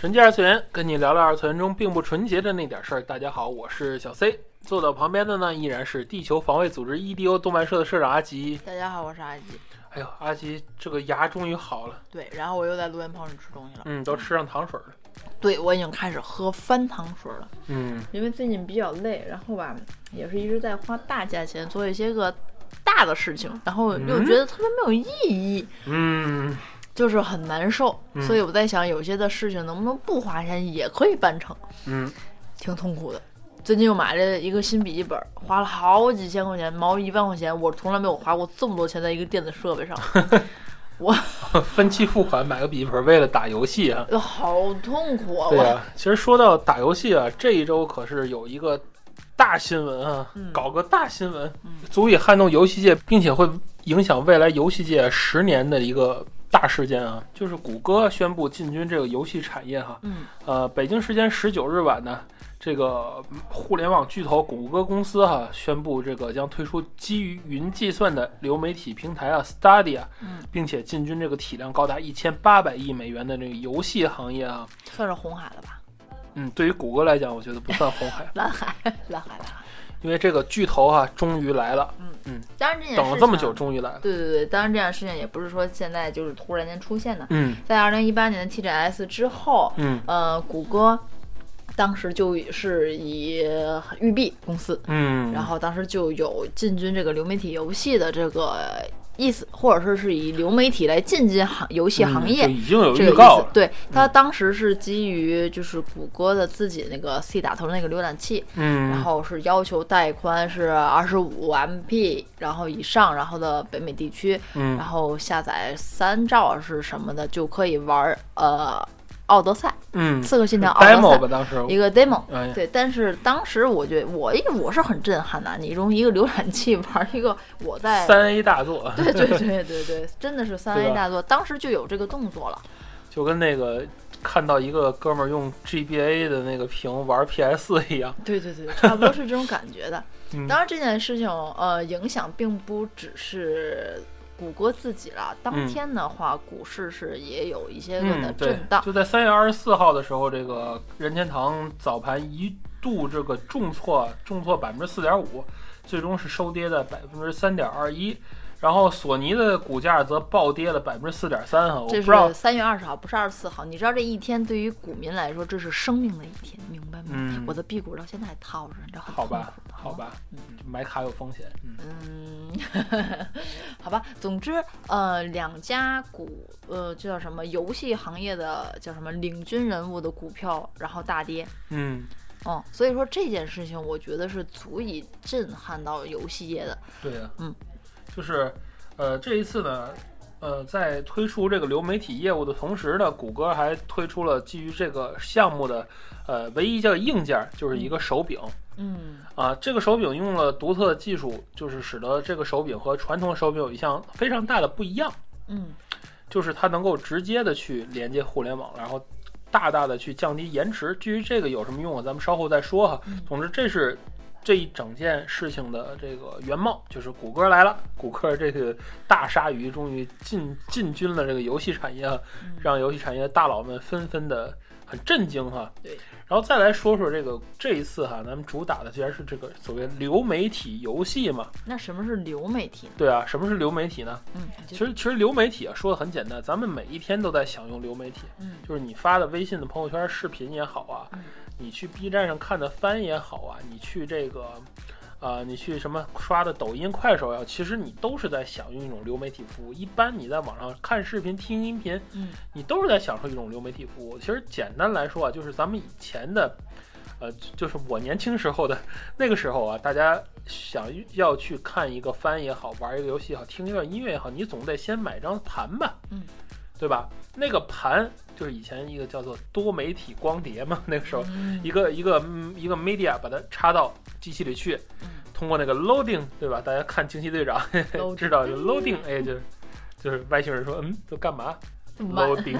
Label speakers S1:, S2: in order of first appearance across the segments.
S1: 纯洁二次元，跟你聊聊二次元中并不纯洁的那点事儿。大家好，我是小 C，坐到旁边的呢依然是地球防卫组织 EDO 动漫社的社长阿吉。
S2: 大家好，我是阿吉。
S1: 哎呦，阿吉这个牙终于好了。
S2: 对，然后我又在录音棚里吃东西了。
S1: 嗯，都吃上糖水了。
S2: 对，我已经开始喝翻糖水了。
S1: 嗯，
S2: 因为最近比较累，然后吧，也是一直在花大价钱做一些个大的事情，然后又觉得特别没有意义。
S1: 嗯，
S2: 就是很难受，所以我在想，有些的事情能不能不花钱也可以办成。
S1: 嗯，
S2: 挺痛苦的。最近又买了一个新笔记本，花了好几千块钱，毛一万块钱，我从来没有花过这么多钱在一个电子设备上。我
S1: 分期付款买个笔记本，为了打游戏啊，
S2: 好痛苦啊！
S1: 对啊，其实说到打游戏啊，这一周可是有一个大新闻啊，搞个大新闻，足以撼动游戏界，并且会影响未来游戏界十年的一个大事件啊，就是谷歌宣布进军这个游戏产业哈。
S2: 嗯，
S1: 呃，北京时间十九日晚呢。这个互联网巨头谷歌公司哈宣布，这个将推出基于云计算的流媒体平台啊，Stadia，并且进军这个体量高达一千八百亿美元的这个游戏行业啊，
S2: 算是红海了吧？
S1: 嗯，对于谷歌来讲，我觉得不算红海，
S2: 蓝海，蓝海，蓝海。
S1: 因为这个巨头哈终于来了，
S2: 嗯
S1: 嗯，
S2: 当然这件事
S1: 等了这么久，终于来了。
S2: 对对对，当然这件事情也不是说现在就是突然间出现的，
S1: 嗯，
S2: 在二零一八年的 TGS 之后，
S1: 嗯，
S2: 呃，谷歌。当时就是以育碧公司，
S1: 嗯，
S2: 然后当时就有进军这个流媒体游戏的这个意思，或者说是以流媒体来进军行游戏行业，
S1: 已经有
S2: 预
S1: 告。
S2: 对他当时是基于就是谷歌的自己那个 C 打头那个浏览器，
S1: 嗯，
S2: 然后是要求带宽是二十五 MP，然后以上，然后的北美地区，
S1: 嗯，
S2: 然后下载三兆是什么的就可以玩呃。奥德赛，
S1: 嗯，
S2: 刺客信条奥德赛
S1: 吧，当时。
S2: 一个 demo，对，但是当时我觉得我我是很震撼的，你用一个浏览器玩一个我在
S1: 三 A 大作，
S2: 对对对对对，真的是三 A 大作，当时就有这个动作了，
S1: 就跟那个看到一个哥们儿用 GBA 的那个屏玩 PS 一样，
S2: 对对对，差不多是这种感觉的。当然这件事情呃影响并不只是。谷歌自己了，当天的话，股市是也有一些个的震荡。
S1: 就在三月二十四号的时候，这个任天堂早盘一度这个重挫，重挫百分之四点五，最终是收跌的百分之三点二一。然后索尼的股价则暴跌了百分之四点三哈，我不知道
S2: 三月二十号不是二十四号，你知道这一天对于股民来说这是生命的一天，明白吗？
S1: 嗯，
S2: 我的 B 股到现在还套着，你知道
S1: 好吧，好吧，嗯，买卡有风险，
S2: 嗯，好吧，总之呃，两家股呃，这叫什么游戏行业的叫什么领军人物的股票然后大跌，
S1: 嗯，
S2: 哦，所以说这件事情我觉得是足以震撼到游戏业的，
S1: 对呀，
S2: 嗯。
S1: 就是，呃，这一次呢，呃，在推出这个流媒体业务的同时呢，谷歌还推出了基于这个项目的，呃，唯一叫硬件，就是一个手柄。
S2: 嗯。
S1: 啊，这个手柄用了独特的技术，就是使得这个手柄和传统手柄有一项非常大的不一样。
S2: 嗯。
S1: 就是它能够直接的去连接互联网，然后大大的去降低延迟。至于这个有什么用啊，咱们稍后再说哈。总之，这是。这一整件事情的这个原貌就是谷歌来了，谷歌这个大鲨鱼终于进进军了这个游戏产业，让游戏产业的大佬们纷纷的很震惊哈。
S2: 对，
S1: 然后再来说说这个这一次哈，咱们主打的竟然是这个所谓流媒体游戏嘛。
S2: 那什么是流媒体？
S1: 对啊，什么是流媒体呢？
S2: 嗯，
S1: 其实其实流媒体啊说的很简单，咱们每一天都在享用流媒体，
S2: 嗯，
S1: 就是你发的微信的朋友圈视频也好啊。你去 B 站上看的番也好啊，你去这个，啊，你去什么刷的抖音、快手呀，其实你都是在享用一种流媒体服务。一般你在网上看视频、听音频，
S2: 嗯，
S1: 你都是在享受一种流媒体服务。其实简单来说啊，就是咱们以前的，呃，就是我年轻时候的那个时候啊，大家想要去看一个番也好，玩一个游戏也好，听一段音乐也好，你总得先买张盘吧，
S2: 嗯。
S1: 对吧？那个盘就是以前一个叫做多媒体光碟嘛，那个时候
S2: 嗯
S1: 一个一个嗯一个 media 把它插到机器里去，
S2: 嗯
S1: 通过那个 loading，对吧？大家看惊奇队长
S2: Loading
S1: 知道就 loading，哎，就是就是外星人说，嗯，都干嘛？loading，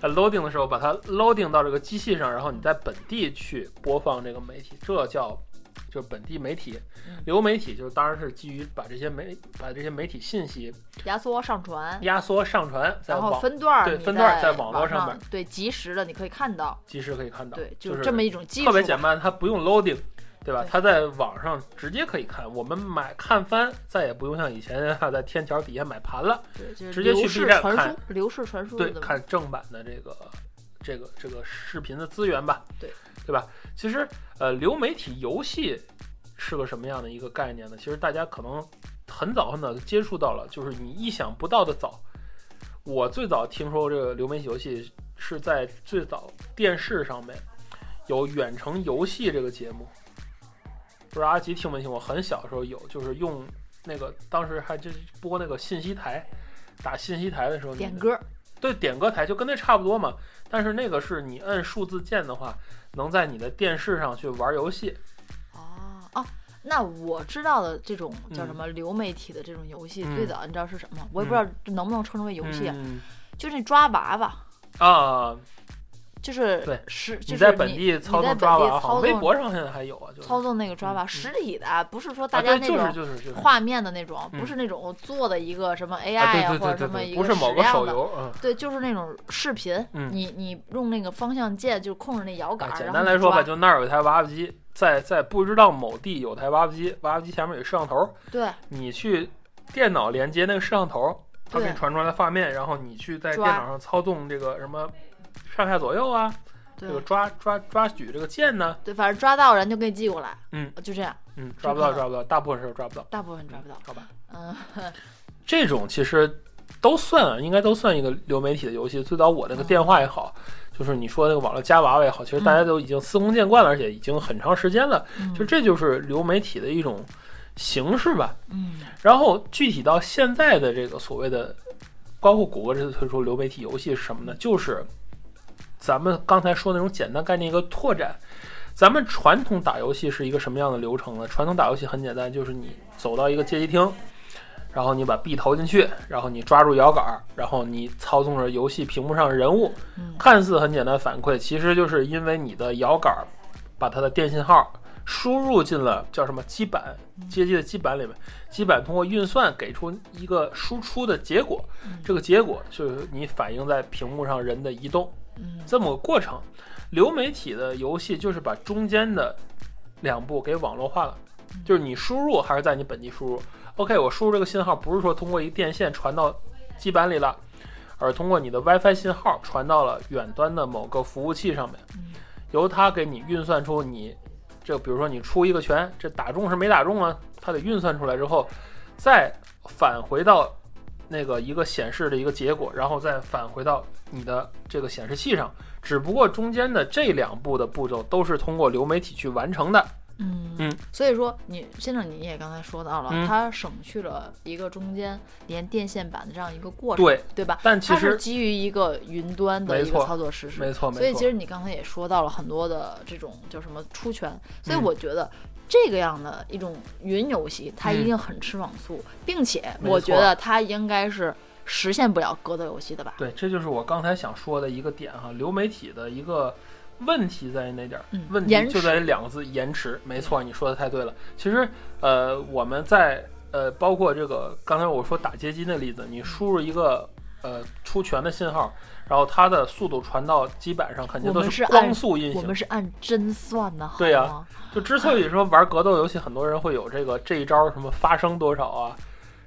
S1: 呃 loading 的时候把它 loading 到这个机器上，然后你在本地去播放这个媒体，这叫就是本地媒体
S2: 嗯。
S1: 流媒体就是当然是基于把这些媒把这些媒体信息
S2: 压缩上传，
S1: 压缩上传，在
S2: 然后分段儿，
S1: 对分段儿
S2: 在
S1: 在网络上
S2: 上
S1: 面
S2: 对及时的你可以看到，
S1: 及时可以看到，
S2: 对，
S1: 就是
S2: 这么一种技术，
S1: 特别简单，它不用 loading，对吧？
S2: 对
S1: 它在网上直接可以看。我们买看番再也不用像以前啊在天桥底下买盘了，
S2: 对，就是
S1: 直接去
S2: 流
S1: B 站看
S2: 流式传输
S1: 对，看正版的这个这个这个视频的资源吧，
S2: 对
S1: 对吧？其实呃，流媒体游戏是个什么样的一个概念呢？其实大家可能很早很早就接触到了，就是你意想不到的早。我最早听说这个流媒体游戏是在最早电视上面有远程游戏这个节目，不知道阿吉听没听过？很小的时候有，就是用那个当时还就是播那个信息台，打信息台的时候，
S2: 点歌，
S1: 对，点歌台就跟那差不多嘛。但是那个是你摁数字键的话，能在你的电视上去玩游戏。
S2: 哦哦，那我知道的这种叫什
S1: 嗯
S2: 么流媒体的这种游戏，
S1: 嗯
S2: 最早你知道是什么吗？我也不知道能不能称之为游戏啊，
S1: 嗯
S2: 就那抓娃娃，
S1: 啊，
S2: 就是
S1: 对
S2: 是
S1: 你在本地操
S2: 你在
S1: 纵抓娃，微博上现在还有啊，就是
S2: 操纵那个抓娃，
S1: 嗯
S2: 实体的啊，不是说大家那种
S1: 就是就是，
S2: 画面的那种，
S1: 嗯
S2: 不是那种做的一个什么 AI
S1: 啊，
S2: 或者什么，一个
S1: 不是某个。手游，嗯。
S2: 对，就是那种视频，
S1: 嗯
S2: 你你用那个方向键就控制那摇杆
S1: 简单来说吧，就那儿有一台娃娃机，在在不知道某地有台娃娃机，娃娃机前面有摄像头，
S2: 对
S1: 你去电脑连接那个摄像头，它给你传出来的画面，然后你去在电脑上操纵这个什么上下左右啊，这个抓抓抓举这个剑呢，
S2: 对，反正抓到人就给你寄过来，
S1: 嗯，
S2: 就这样，
S1: 嗯，抓不到抓不到，大部分时候抓不到，
S2: 大部分抓不到。
S1: 好吧？
S2: 嗯，
S1: 这种其实都算啊，应该都算一个流媒体的游戏。最早我那个电话也好，就是你说那个网络夹娃娃也好，其实大家都已经司空见惯了，而且已经很长时间了。
S2: 嗯
S1: 就这就是流媒体的一种形式吧。
S2: 嗯
S1: 然后具体到现在的这个所谓的，包括谷歌这次推出流媒体游戏是什么呢？就是咱们刚才说那种简单概念一个拓展。咱们传统打游戏是一个什么样的流程呢？传统打游戏很简单，就是你走到一个街机厅，然后你把币投进去，然后你抓住摇杆，然后你操纵着游戏屏幕上的人物，
S2: 嗯。
S1: 看似很简单反馈，其实就是因为你的摇杆把它的电信号输入进了叫什么基板街机的基板里面，基板通过运算给出一个输出的结果，
S2: 嗯。
S1: 这个结果就是你反映在屏幕上人的移动。
S2: 嗯
S1: 这么个过程。流媒体的游戏就是把中间的两步给网络化了，就是你输入还是在你本地输入。OK，我输入这个信号不是说通过一电线传到基板里了，而通过你的 WiFi 信号传到了远端的某个服务器上面，
S2: 嗯
S1: 由它给你运算出你这，比如说你出一个拳，这打中是没打中啊？它得运算出来之后，再返回到那个一个显示的一个结果，然后再返回到你的这个显示器上。只不过中间的这两步的步骤都是通过流媒体去完成的。
S2: 嗯
S1: 嗯，
S2: 所以说你先生你也刚才说到了，
S1: 嗯
S2: 它省去了一个中间连电线板的这样一个过程，
S1: 对，
S2: 对吧？
S1: 但其
S2: 它是
S1: 实
S2: 基于一个云端的一个操作实施，
S1: 没错，没错。
S2: 所以其实你刚才也说到了很多的这种叫什么出拳，所以
S1: 嗯
S2: 我觉得这个样的一种云游戏，它一
S1: 嗯
S2: 定很吃网速，并且我觉得它应该是实现不了格斗游戏的吧？
S1: 对，这就是我刚才想说的一个点哈，流媒体的一个问题在于哪点儿？
S2: 嗯
S1: 问题就在于两个字：延迟。没错，你说的太对了。其实，呃，我们在呃，包括这个刚才我说打街机那例子，你输入一个呃出拳的信号，然后它的速度传到基板上，肯定都
S2: 是
S1: 光速运行
S2: 我们。是按帧算的，
S1: 对呀
S2: 吗？
S1: 就之所以说玩格斗游戏，很多人会有这个这一招什么发生多少啊，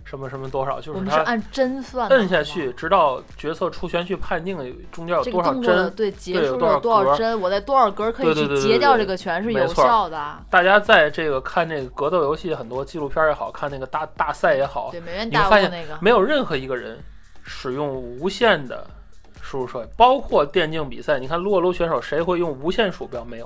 S1: 什么什么多少，就是它
S2: 我们是按帧算的，
S1: 摁下去，直到角色出拳去判定中间有多少帧。
S2: 对结
S1: 对有多少
S2: 束了多
S1: 格
S2: 少帧，我在多少格可以截掉这个拳是有效的。
S1: 大家在这个看这个格斗游戏，很多纪录片也好看，那个大大赛也好，
S2: 对，美元大
S1: 你会发现
S2: 那个，
S1: 没有任何一个人使用无限的输入设备，包括电竞比赛。你看撸啊撸选手谁会用无线鼠标？没有，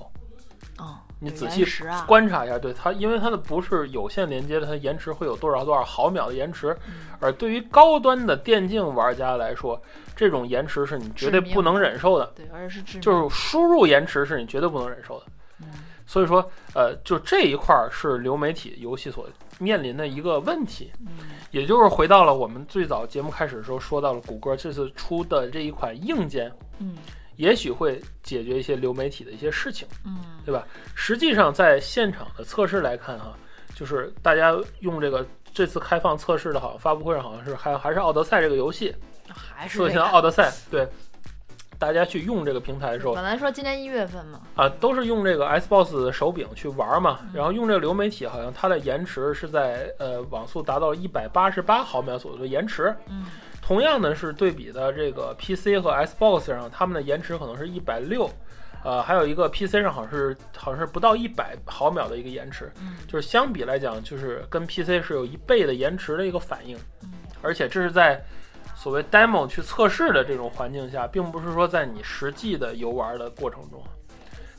S2: 哦，
S1: 你仔细
S2: 啊
S1: 观察一下，对它，因为它的不是有线连接的，它延迟会有多少多少毫秒的延迟，
S2: 嗯
S1: 而对于高端的电竞玩家来说，这种延迟是你绝对不能忍受的，
S2: 对，而且是
S1: 就是输入延迟是你绝对不能忍受的。
S2: 嗯
S1: 所以说，呃，就这一块儿是流媒体游戏所面临的一个问题，
S2: 嗯
S1: 也就是回到了我们最早节目开始的时候说到了谷歌这次出的这一款硬件，
S2: 嗯
S1: 也许会解决一些流媒体的一些事情。
S2: 嗯
S1: 对吧？实际上，在现场的测试来看，哈，就是大家用这个这次开放测试的，好像发布会上好像是还还是《奥德赛》这个游戏，
S2: 还是
S1: 说现在《奥德赛》对，大家去用这个平台的时候
S2: 本来说今年一月份嘛，
S1: 啊，都是用这个 Xbox 手柄去玩嘛，
S2: 嗯。
S1: 然后用这个流媒体，好像它的延迟是在呃网速达到一百八十八毫秒左右的延迟。
S2: 嗯。
S1: 同样呢是对比的这个 PC 和 Xbox 上，它们的延迟可能是一百六，呃，还有一个 PC 上好像是好像是不到一百毫秒的一个延迟，
S2: 嗯。
S1: 就是相比来讲，就是跟 PC 是有一倍的延迟的一个反应，
S2: 嗯。
S1: 而且这是在所谓 demo 去测试的这种环境下，并不是说在你实际的游玩的过程中。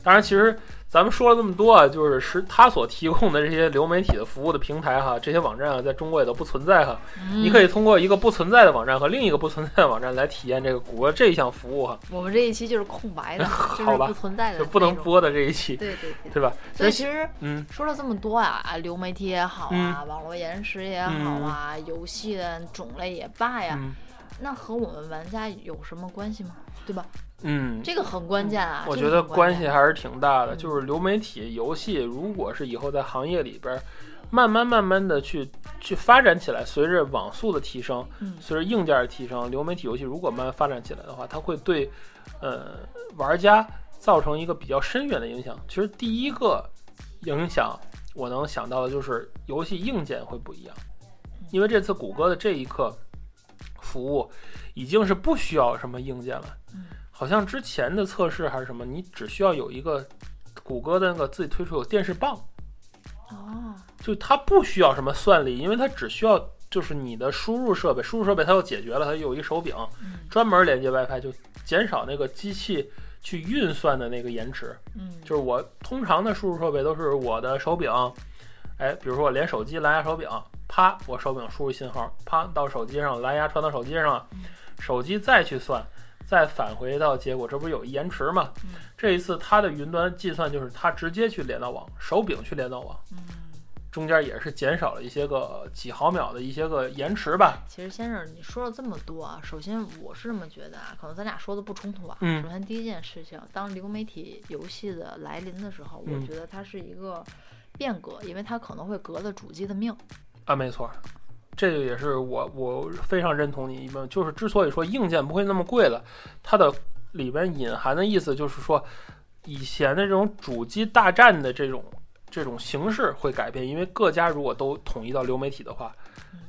S1: 当然，其实咱们说了这么多啊，就是实它所提供的这些流媒体的服务的平台哈，这些网站啊，在中国也都不存在哈。
S2: 嗯
S1: 你可以通过一个不存在的网站和另一个不存在的网站来体验这个谷歌这一项服务哈，
S2: 我们这一期就是空白的，这
S1: 好吧
S2: 是不存在的，
S1: 就不能。播的这一期，
S2: 对对对。
S1: 对吧？
S2: 所以其实
S1: 嗯
S2: 说了这么多啊，啊，流媒体也好啊，网络延迟也好啊，游戏的种类也罢呀，
S1: 嗯
S2: 那和我们玩家有什么关系吗？对吧？
S1: 嗯，
S2: 这个很关键啊。
S1: 我觉得关系还是挺大的，
S2: 嗯
S1: 就是流媒体游戏，如果是以后在行业里边儿慢慢慢慢的去去发展起来，随着网速的提升，
S2: 嗯
S1: 随着硬件的提升，流媒体游戏如果慢慢发展起来的话，它会对呃玩家造成一个比较深远的影响。其实第一个影响我能想到的就是游戏硬件会不一样，因为这次谷歌的这一刻服务已经是不需要什么硬件了。
S2: 嗯
S1: 好像之前的测试还是什么，你只需要有一个谷歌的那个自己推出有电视棒，
S2: 哦，
S1: 就它不需要什么算力，因为它只需要就是你的输入设备，输入设备它又解决了，它有一手柄
S2: 嗯
S1: 专门连接 WiFi，就减少那个机器去运算的那个延迟。
S2: 嗯，
S1: 就是我通常的输入设备都是我的手柄，哎，比如说我连手机蓝牙手柄，啪，我手柄输入信号，啪到手机上，蓝牙传到手机上手机再去算，再返回到结果，这不是有延迟吗？
S2: 嗯
S1: 这一次它的云端计算就是它直接去连到网，手柄去连到网，
S2: 嗯。
S1: 中间也是减少了一些个几毫秒的一些个延迟吧。
S2: 其实先生，你说了这么多啊，首先我是这么觉得啊，可能咱俩说的不冲突啊。
S1: 嗯
S2: 首先第一件事情，当流媒体游戏的来临的时候，
S1: 嗯
S2: 我觉得它是一个变革，因为它可能会革了主机的命。
S1: 啊，没错，这个也是我我非常认同你一部分，就是之所以说硬件不会那么贵了，它的里边隐含的意思就是说，以前的这种主机大战的这种这种形式会改变，因为各家如果都统一到流媒体的话，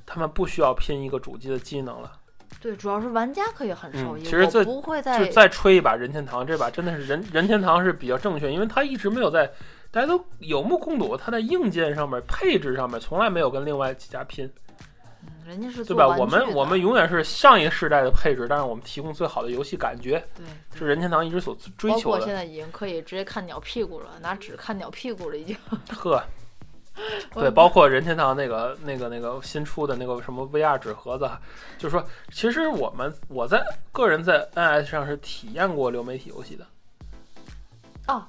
S1: 他们不需要拼一个主机的机能了，
S2: 对，主要是玩家可以很受益，
S1: 嗯其实这
S2: 不会再
S1: 就再吹一把任天堂，这把真的是任任天堂是比较正确，因为它一直没有在。大家都有目共睹，它在硬件上面、配置上面从来没有跟另外几家拼。
S2: 嗯人家是
S1: 对吧？我们我们永远是上一个时代的配置，但是我们提供最好的游戏感觉，
S2: 对
S1: 是任天堂一直所追求的。
S2: 包括现在已经可以直接看鸟屁股了，拿纸看鸟屁股了，已经。
S1: 呵，对，包括任天堂那个那个那个新出的那个什么 VR 纸盒子，就是说，其实我们我在个人在 NS 上是体验过流媒体游戏的。
S2: 哦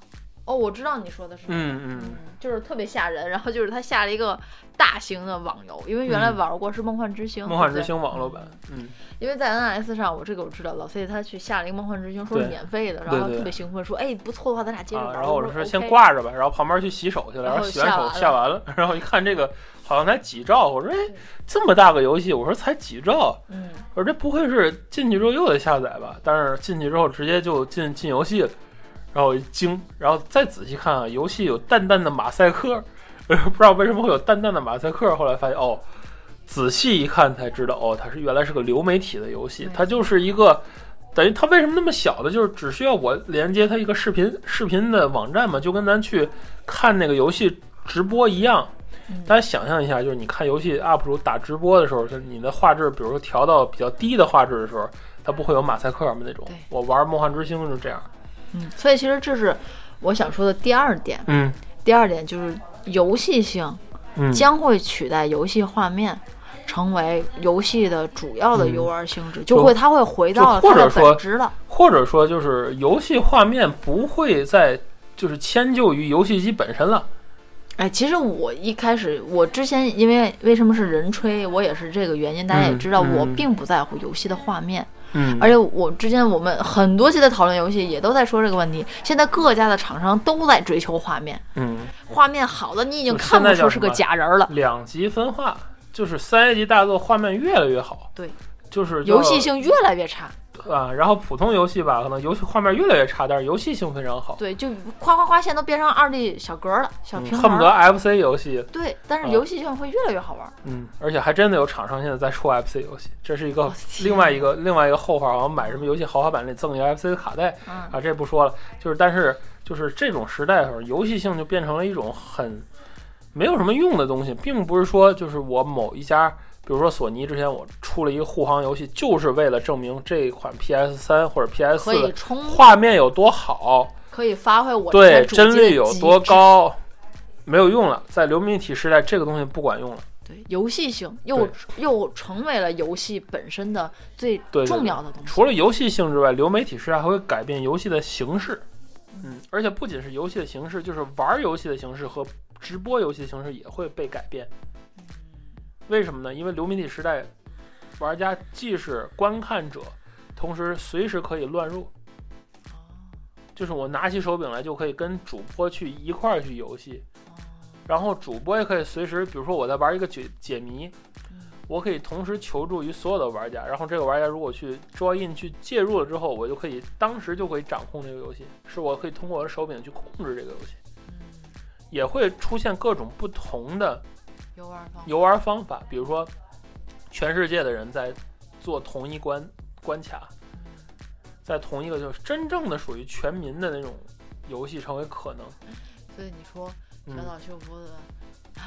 S2: 哦，我知道你说的是。
S1: 嗯嗯
S2: 嗯，就是特别吓人，然后就是他下了一个大型的网游，因为原来
S1: 嗯
S2: 玩过是《梦幻之星》
S1: 梦幻之星网络版，嗯，
S2: 因为在 NS 上，我这个我知道，老 C 他去下了一个《梦幻之星》，说是免费的，然后特别兴奋，说哎不错的话，咱俩接着
S1: 啊，
S2: 玩。
S1: 然后我说先挂着吧，然后旁边去洗手去了，
S2: 然后
S1: 洗完手
S2: 下完了
S1: 下完了，然后一看这个好像才几兆，我说哎这么大个游戏，我说才几兆，
S2: 嗯，
S1: 我说这不会是进去之后又得下载吧？但是进去之后直接就进进游戏了，然后我一惊，然后再仔细看啊，游戏有淡淡的马赛克，呃 不知道为什么会有淡淡的马赛克，后来发现哦，仔细一看才知道哦，它是原来是个流媒体的游戏，它就是一个。等于它为什么那么小的？就是只需要我连接它一个视频视频的网站嘛，就跟咱去看那个游戏直播一样。
S2: 嗯
S1: 大家想象一下，就是你看游戏 UP 主打直播的时候，就是你的画质，比如说调到比较低的画质的时候，它不会有马赛克嘛那种。我玩《梦幻之星》就是这样。
S2: 嗯，所以其实这是我想说的第二点，
S1: 嗯，
S2: 第二点就是游戏性将会取代游戏画面。成为游戏的主要的游玩性质，就会它会回到它的本质了。
S1: 或者说，就是游戏画面不会再就是迁就于游戏机本身了。
S2: 哎，其实我一开始，我之前因为为什么是人吹，我也是这个原因。大家也知道，我并不在乎游戏的画面。
S1: 嗯。
S2: 而且我之前我们很多期的讨论游戏也都在说这个问题。现在各家的厂商都在追求画面。
S1: 嗯。
S2: 画面好的，你已经看不出是个假人了。
S1: 两极分化。就是三 A 级大作画面越来越好，
S2: 对，
S1: 就是
S2: 游戏性越来越差，
S1: 啊，然后普通游戏吧，可能游戏画面越来越差，但是游戏性非常好，
S2: 对，就夸夸夸，现在都变成二 D 小格了，小屏，
S1: 恨不得 FC 游戏，
S2: 对，但是游戏性会越来越好玩，
S1: 嗯，而且还真的有厂商现在在出 FC 游戏，这是一个另外一个另外一个后话，好像买什么游戏豪华版里赠一个 FC 的卡带，啊，这不说了，就是但是就是这种时代的时候，游戏性就变成了一种很没有什么用的东西，并不是说就是我某一家。比如说索尼之前我出了一个护航游戏，就是为了证明这款 PS 三或者 PS 四画面有多好，
S2: 可以发挥我
S1: 对帧率有多高，没有用了，在流媒体时代这个东西不管用了。
S2: 对，游戏性又又成为了游戏本身的最重要的东西。
S1: 除了游戏性之外，流媒体时代还会改变游戏的形式。嗯，而且不仅是游戏的形式，就是玩游戏的形式和直播游戏的形式也会被改变。为什么呢？因为流媒体时代，玩家既是观看者，同时随时可以乱入。就是我拿起手柄来，就可以跟主播去一块儿去游戏。然后主播也可以随时，比如说我在玩一个解解谜，我可以同时求助于所有的玩家。然后这个玩家如果去 join 去介入了之后，我就可以当时就可以掌控这个游戏，是我可以通过我的手柄去控制这个游戏。也会出现各种不同的。
S2: 游玩方
S1: 游玩方法，比如说，全世界的人在做同一关关卡，在同一个就是真正的属于全民的那种游戏成为可能。
S2: 所以你说小岛秀夫的。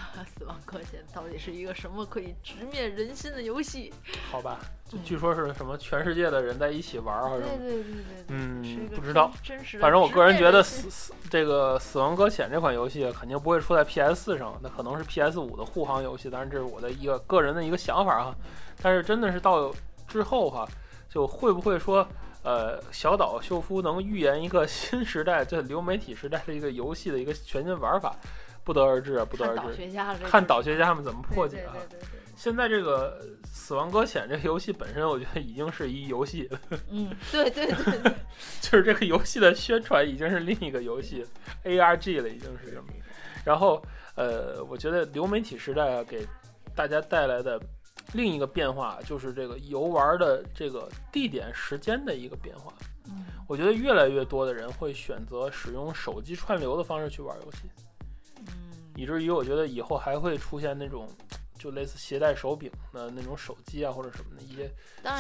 S2: 死亡搁浅到底是一个什么可以直面人心的游戏？
S1: 好吧，据说是什么全世界的人在一起玩儿，
S2: 对对对对，
S1: 嗯，不知道。反正我个人觉得死死这个死亡搁浅这款游戏肯定不会出在 PS 四上，那可能是 PS 五的护航游戏。当然这是我的一个个人的一个想法哈。但是真的是到之后哈，就会不会说呃小岛秀夫能预言一个新时代，这流媒体时代的一个游戏的一个全新玩法？不得而知啊，不得而知。看导学家们怎么破解啊！现在这个《死亡搁浅》这个游戏本身，我觉得已经是一游戏。
S2: 嗯，对对对，
S1: 就是这个游戏的宣传已经是另一个游戏 ARG 了，已经是这么。然后，呃，我觉得流媒体时代啊给大家带来的另一个变化，就是这个游玩的这个地点、时间的一个变化。
S2: 嗯，
S1: 我觉得越来越多的人会选择使用手机串流的方式去玩游戏。以至于我觉得以后还会出现那种，就类似携带手柄的那种手机啊，或者什么的一些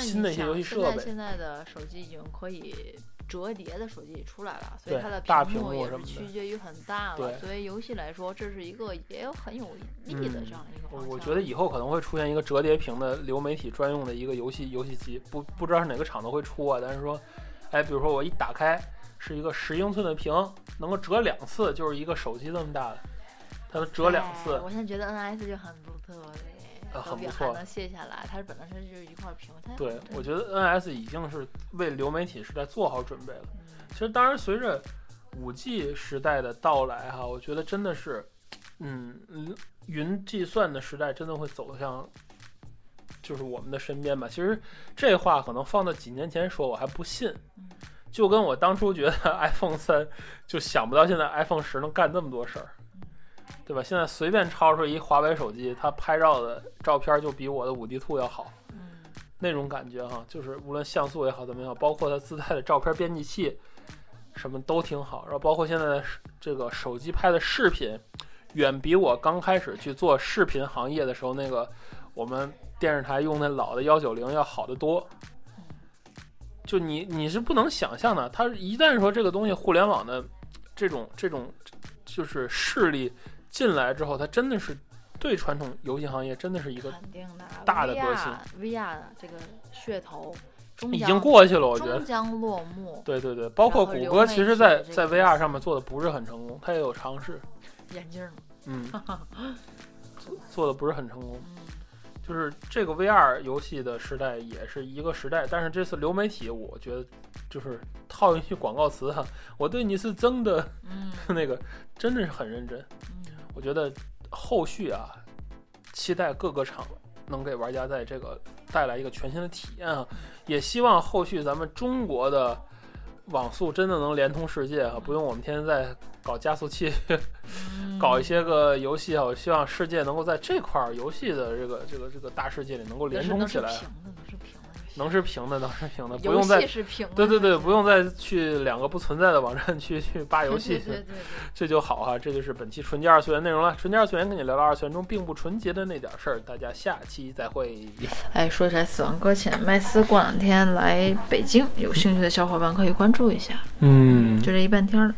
S1: 新的一些游戏设备。
S2: 现在的手机已经可以折叠的手机也出来了，所以它的
S1: 屏
S2: 幕也是取决于很大了。所以游戏来说，这是一个也有很有利的这样一个方
S1: 向。我觉得以后可能会出现一个折叠屏的流媒体专用的一个游戏游戏机，不不知道是哪个厂子会出啊。但是说，哎，比如说我一打开是一个十英寸的屏，能够折两次，就是一个手机这么大的。它折两次，
S2: 我现在觉得 N S 就很不错
S1: 嘞，很不错，
S2: 能卸下来。它是本来是就是一块屏，
S1: 对，我觉得 N S 已经是为流媒体时代做好准备了。其实，当然随着五 G 时代的到来，哈，我觉得真的是，嗯，云计算的时代真的会走向，就是我们的身边吧。其实这话可能放到几年前说，我还不信。就跟我当初觉得 iPhone 三，就想不到现在 iPhone 十能干那么多事儿。对吧？现在随便抄出一华为手机，它拍照的照片就比我的五 D Two 要好，那种感觉哈，就是无论像素也好怎么样，包括它自带的照片编辑器，什么都挺好。然后包括现在的这个手机拍的视频，远比我刚开始去做视频行业的时候那个我们电视台用那老的幺九零要好得多。就你你是不能想象的，它一旦说这个东西互联网的这种这种就是势力。进来之后，它真的是对传统游戏行业真的是一个大的革新。
S2: VR 的这个噱头
S1: 已经过去了，我觉得
S2: 终将落幕。
S1: 对对对，包括谷歌，其实在在 VR 上面做的不是很成功，它也有尝试。
S2: 眼镜
S1: 嗯，做做的不是很成功。就是这个 VR 游戏的时代也是一个时代，但是这次流媒体，我觉得就是套一句广告词哈，我对你是真的，那个真的是很认真。我觉得后续啊，期待各个厂能给玩家在这个带来一个全新的体验啊，也希望后续咱们中国的网速真的能连通世界啊，不用我们天天在搞加速器。搞一些个游戏啊！我希望世界能够在这块儿游戏的这个这个这个大世界里能够连通起来。能是平的，能是平的，不用再对对对，不用再去两个不存在的网站去去扒游戏，这就好哈。这就是本期纯洁二次元内容了。纯洁二次元跟你聊聊二次元中并不纯洁的那点事儿。大家下期再会。
S2: 哎，说起来，死亡搁浅，麦斯过两天来北京，有兴趣的小伙伴可以关注一下。
S1: 嗯，
S2: 就这一半天了。